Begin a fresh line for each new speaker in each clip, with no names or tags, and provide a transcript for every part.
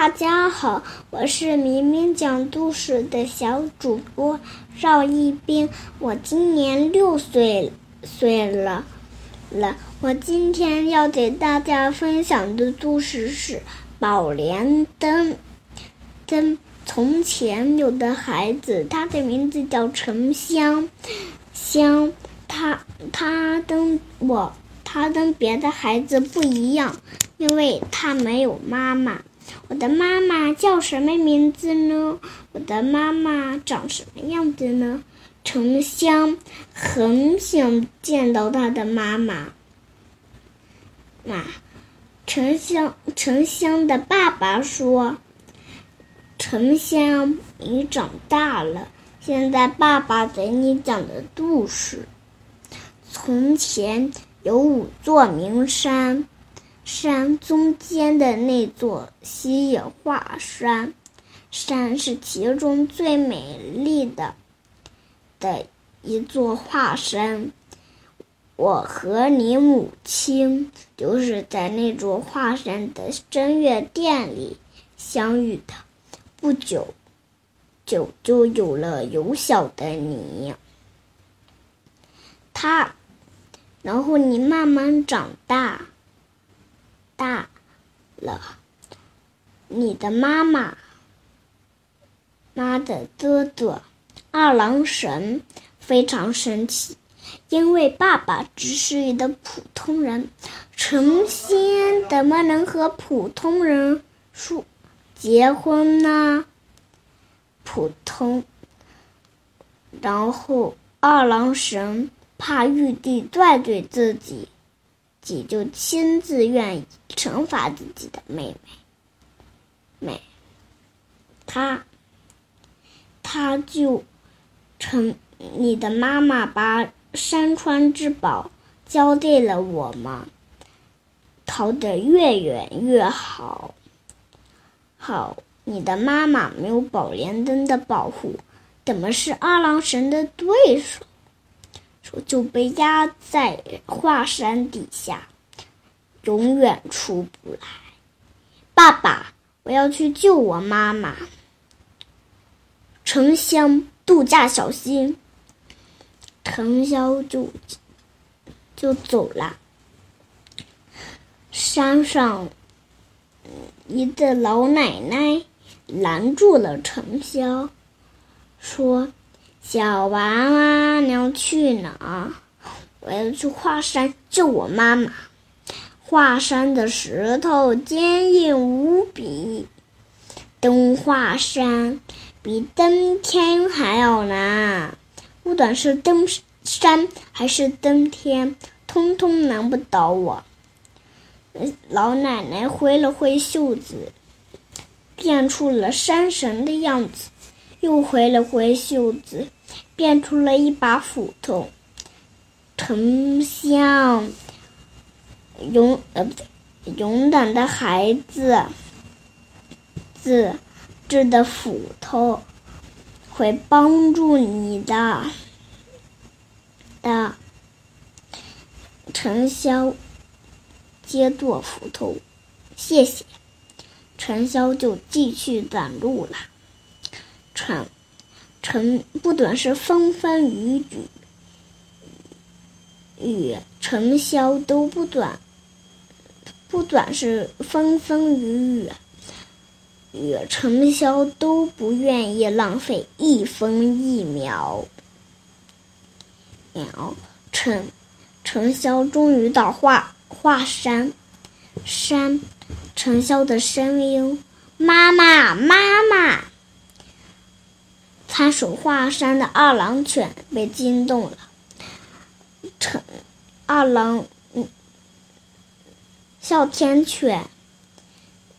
大家好，我是明明讲故事的小主播赵一斌，我今年六岁岁了了。我今天要给大家分享的故事是《宝莲灯》。灯，从前有的孩子，他的名字叫沉香香，他他跟我他跟别的孩子不一样，因为他没有妈妈。我的妈妈叫什么名字呢？我的妈妈长什么样子呢？沉香很想见到他的妈妈。妈，沉香沉香的爸爸说：“沉香，你长大了，现在爸爸给你讲的故事。从前有五座名山。”山中间的那座西野华山，山是其中最美丽的的一座华山。我和你母亲就是在那座华山的正月殿里相遇的。不久，就就有了幼小的你。他，然后你慢慢长大。大了，你的妈妈，妈的哥哥，二郎神非常生气，因为爸爸只是一个普通人，成仙怎么能和普通人说结婚呢？普通，然后二郎神怕玉帝怪罪自己。己就亲自愿意惩罚自己的妹妹，妹，他，他就，成你的妈妈把山川之宝交给了我吗？逃得越远越好。好，你的妈妈没有宝莲灯的保护，怎么是二郎神的对手？就被压在华山底下，永远出不来。爸爸，我要去救我妈妈。沉香，度假小心。沉香就就走了。山上一个老奶奶拦住了沉香，说。小娃娃，你要去哪？我要去华山救我妈妈。华山的石头坚硬无比，登华山比登天还要难。不管是登山还是登天，通通难不倒我。老奶奶挥了挥袖子，变出了山神的样子。又挥了挥袖子，变出了一把斧头。沉香，勇呃不对，勇敢的孩子，自制的斧头会帮助你的。的，沉香接过斧头，谢谢。陈潇就继续赶路了。陈陈，不管是风风雨雨，雨陈潇都不短，不管是风风雨雨，雨尘嚣都不愿意浪费一分一秒。秒，尘，尘嚣终于到华华山，山，陈潇的声音，妈妈，妈妈。看守华山的二郎犬被惊动了，陈二郎，哮天犬，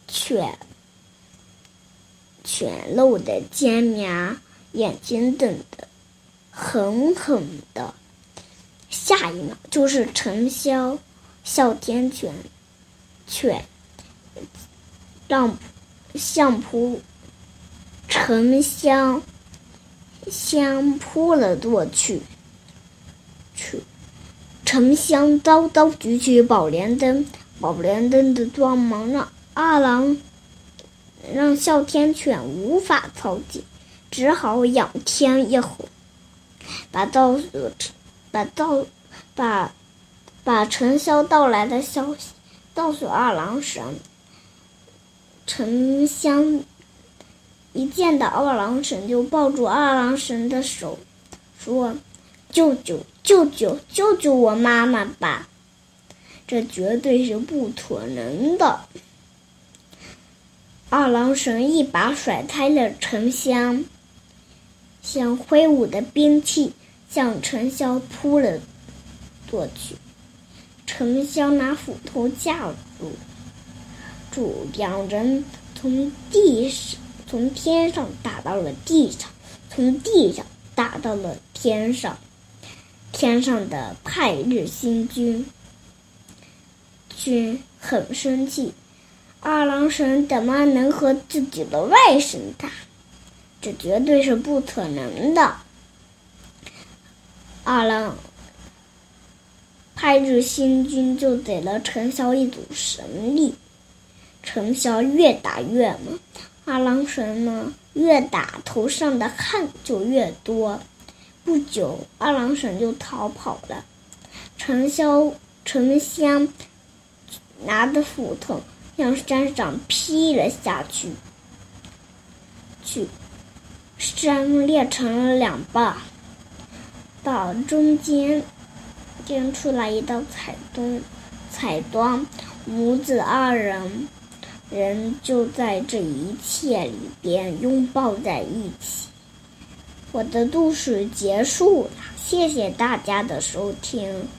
犬，犬露的尖牙，眼睛瞪得狠狠的，下一秒就是陈潇，哮天犬，犬，让相扑，沉香。香扑了过去，去，沉香刀刀举起宝莲灯，宝莲灯的光芒让二郎让哮天犬无法操尽，只好仰天一吼，把到把到把把尘嚣到来的消息告诉二郎神。沉香一见到二郎神，就抱住二郎神的手，说：“救救救救救救我妈妈吧！”这绝对是不可能的。二郎神一把甩开了沉香，像挥舞的兵器向沉香扑了过去。沉香拿斧头架住。主两人从地上从天上打到了地上，从地上打到了天上。天上的派日星君君很生气，二郎神怎么能和自己的外甥打？这绝对是不可能的。二郎派日星君就给了陈潇一组神力。陈潇越打越猛，二郎神呢越打头上的汗就越多。不久，二郎神就逃跑了。陈潇、陈香拿着斧头向山上劈了下去，去山裂成了两半，到中间间出来一道彩灯，彩端，母子二人。人就在这一切里边拥抱在一起。我的故事结束了，谢谢大家的收听。